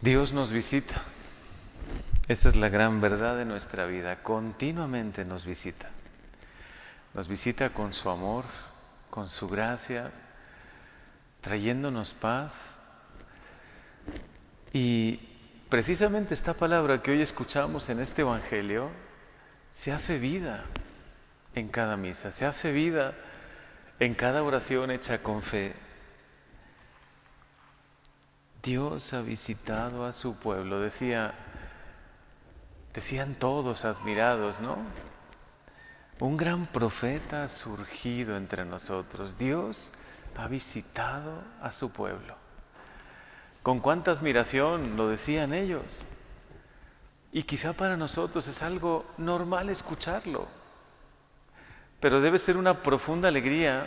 Dios nos visita. Esta es la gran verdad de nuestra vida. Continuamente nos visita. Nos visita con su amor, con su gracia, trayéndonos paz. Y precisamente esta palabra que hoy escuchamos en este Evangelio se hace vida en cada misa, se hace vida en cada oración hecha con fe. Dios ha visitado a su pueblo, decía, decían todos admirados, ¿no? Un gran profeta ha surgido entre nosotros. Dios ha visitado a su pueblo. Con cuánta admiración lo decían ellos. Y quizá para nosotros es algo normal escucharlo, pero debe ser una profunda alegría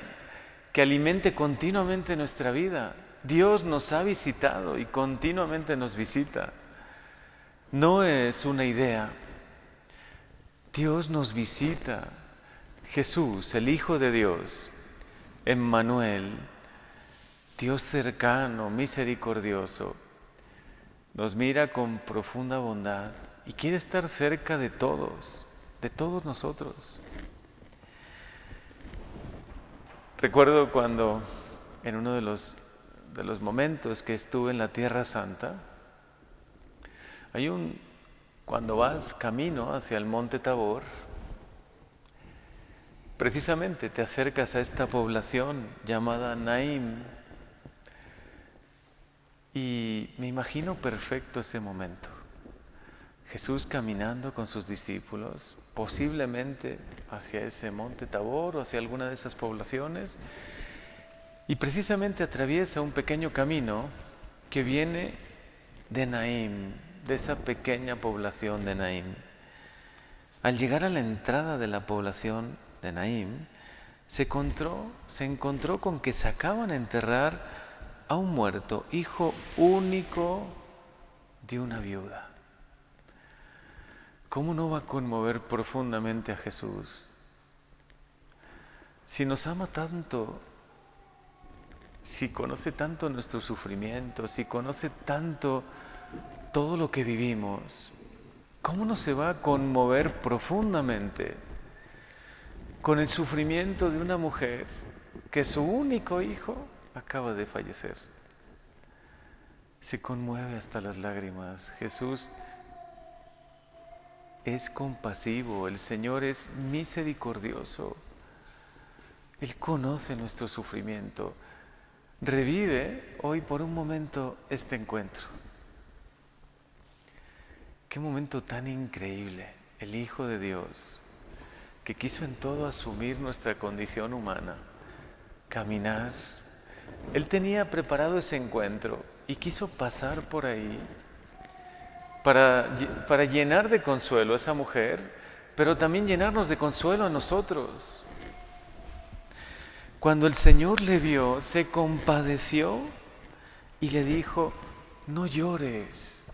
que alimente continuamente nuestra vida. Dios nos ha visitado y continuamente nos visita. No es una idea. Dios nos visita. Jesús, el Hijo de Dios, Emmanuel, Dios cercano, misericordioso, nos mira con profunda bondad y quiere estar cerca de todos, de todos nosotros. Recuerdo cuando en uno de los de los momentos que estuve en la Tierra Santa, hay un, cuando vas camino hacia el monte Tabor, precisamente te acercas a esta población llamada Naim y me imagino perfecto ese momento. Jesús caminando con sus discípulos, posiblemente hacia ese monte Tabor o hacia alguna de esas poblaciones, y precisamente atraviesa un pequeño camino que viene de Naim, de esa pequeña población de Naim. Al llegar a la entrada de la población de Naim, se encontró, con que se acaban de enterrar a un muerto, hijo único de una viuda. ¿Cómo no va a conmover profundamente a Jesús? Si nos ama tanto, si conoce tanto nuestro sufrimiento, si conoce tanto todo lo que vivimos, ¿cómo no se va a conmover profundamente con el sufrimiento de una mujer que su único hijo acaba de fallecer? Se conmueve hasta las lágrimas. Jesús es compasivo, el Señor es misericordioso. Él conoce nuestro sufrimiento revive hoy por un momento este encuentro. Qué momento tan increíble, el Hijo de Dios, que quiso en todo asumir nuestra condición humana, caminar. Él tenía preparado ese encuentro y quiso pasar por ahí para, para llenar de consuelo a esa mujer, pero también llenarnos de consuelo a nosotros. Cuando el Señor le vio, se compadeció y le dijo, no llores.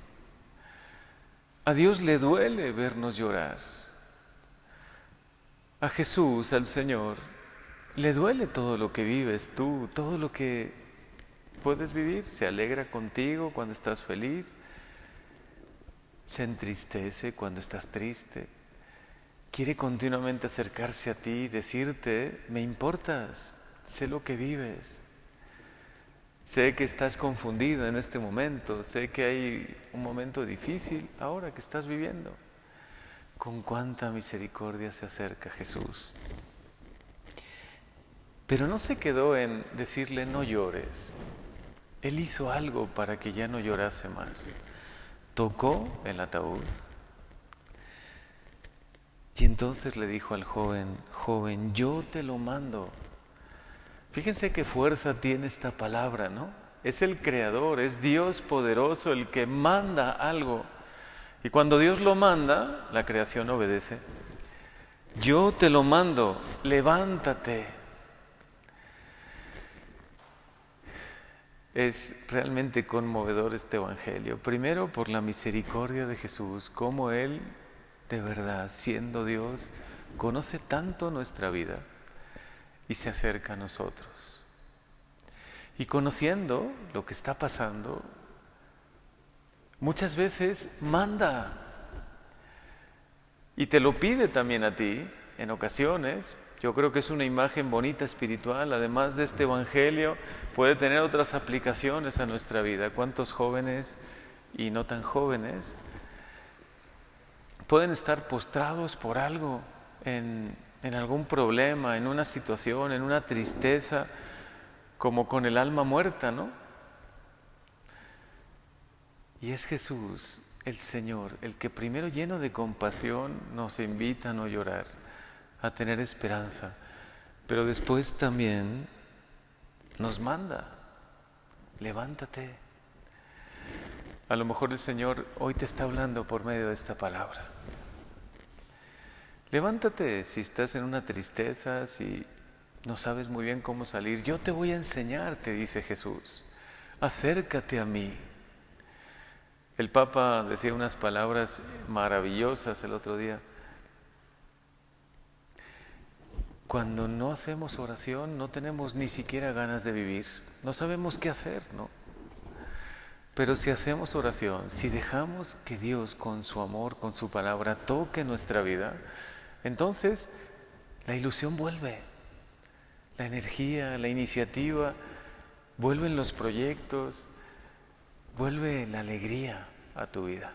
A Dios le duele vernos llorar. A Jesús, al Señor, le duele todo lo que vives tú, todo lo que puedes vivir. Se alegra contigo cuando estás feliz, se entristece cuando estás triste. Quiere continuamente acercarse a ti y decirte, me importas, sé lo que vives. Sé que estás confundido en este momento, sé que hay un momento difícil ahora que estás viviendo. Con cuánta misericordia se acerca Jesús. Pero no se quedó en decirle no llores. Él hizo algo para que ya no llorase más. Tocó el ataúd. Y entonces le dijo al joven, joven, yo te lo mando. Fíjense qué fuerza tiene esta palabra, ¿no? Es el creador, es Dios poderoso el que manda algo. Y cuando Dios lo manda, la creación obedece. Yo te lo mando, levántate. Es realmente conmovedor este Evangelio. Primero por la misericordia de Jesús, como Él, de verdad, siendo Dios, conoce tanto nuestra vida y se acerca a nosotros. Y conociendo lo que está pasando, Muchas veces manda y te lo pide también a ti en ocasiones. Yo creo que es una imagen bonita espiritual, además de este Evangelio, puede tener otras aplicaciones a nuestra vida. ¿Cuántos jóvenes y no tan jóvenes pueden estar postrados por algo, en, en algún problema, en una situación, en una tristeza, como con el alma muerta, ¿no? Y es Jesús, el Señor, el que primero lleno de compasión nos invita a no llorar, a tener esperanza, pero después también nos manda, levántate. A lo mejor el Señor hoy te está hablando por medio de esta palabra. Levántate si estás en una tristeza, si no sabes muy bien cómo salir. Yo te voy a enseñar, te dice Jesús. Acércate a mí. El Papa decía unas palabras maravillosas el otro día. Cuando no hacemos oración no tenemos ni siquiera ganas de vivir, no sabemos qué hacer, ¿no? Pero si hacemos oración, si dejamos que Dios con su amor, con su palabra, toque nuestra vida, entonces la ilusión vuelve, la energía, la iniciativa, vuelven los proyectos, vuelve la alegría a tu vida.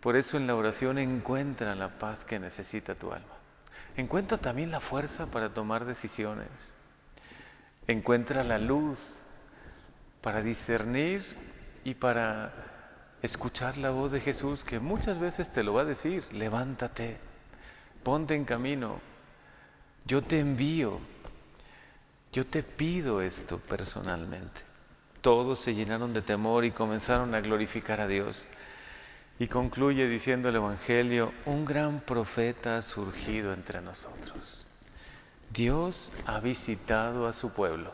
Por eso en la oración encuentra la paz que necesita tu alma. Encuentra también la fuerza para tomar decisiones. Encuentra la luz para discernir y para escuchar la voz de Jesús que muchas veces te lo va a decir, levántate, ponte en camino, yo te envío, yo te pido esto personalmente todos se llenaron de temor y comenzaron a glorificar a Dios. Y concluye diciendo el Evangelio, un gran profeta ha surgido entre nosotros. Dios ha visitado a su pueblo.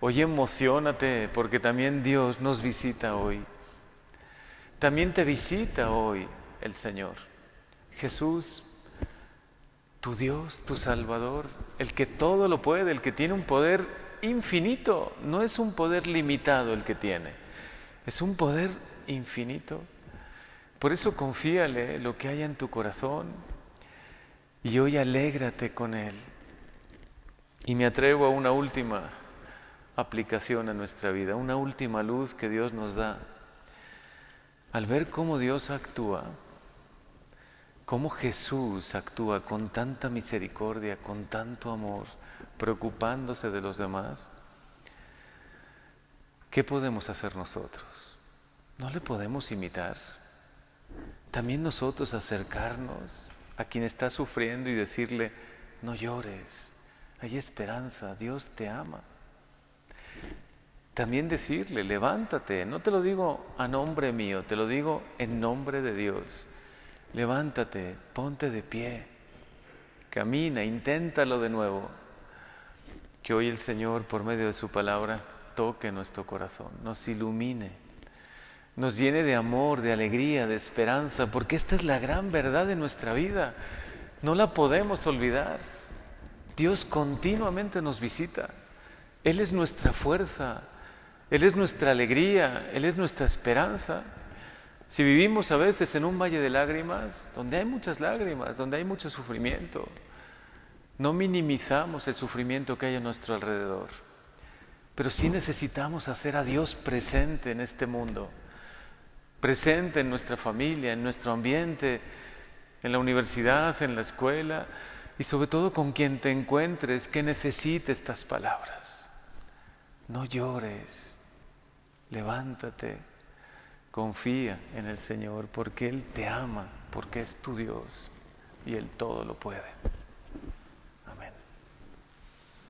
Hoy emocionate porque también Dios nos visita hoy. También te visita hoy el Señor. Jesús, tu Dios, tu Salvador, el que todo lo puede, el que tiene un poder infinito, no es un poder limitado el que tiene, es un poder infinito. Por eso confíale lo que haya en tu corazón y hoy alégrate con Él. Y me atrevo a una última aplicación a nuestra vida, una última luz que Dios nos da. Al ver cómo Dios actúa, cómo Jesús actúa con tanta misericordia, con tanto amor, preocupándose de los demás, ¿qué podemos hacer nosotros? No le podemos imitar. También nosotros acercarnos a quien está sufriendo y decirle, no llores, hay esperanza, Dios te ama. También decirle, levántate, no te lo digo a nombre mío, te lo digo en nombre de Dios. Levántate, ponte de pie, camina, inténtalo de nuevo. Que hoy el Señor, por medio de su palabra, toque nuestro corazón, nos ilumine, nos llene de amor, de alegría, de esperanza, porque esta es la gran verdad de nuestra vida. No la podemos olvidar. Dios continuamente nos visita. Él es nuestra fuerza, Él es nuestra alegría, Él es nuestra esperanza. Si vivimos a veces en un valle de lágrimas, donde hay muchas lágrimas, donde hay mucho sufrimiento, no minimizamos el sufrimiento que hay a nuestro alrededor, pero sí necesitamos hacer a Dios presente en este mundo, presente en nuestra familia, en nuestro ambiente, en la universidad, en la escuela y sobre todo con quien te encuentres que necesite estas palabras. No llores, levántate, confía en el Señor porque Él te ama, porque es tu Dios y Él todo lo puede.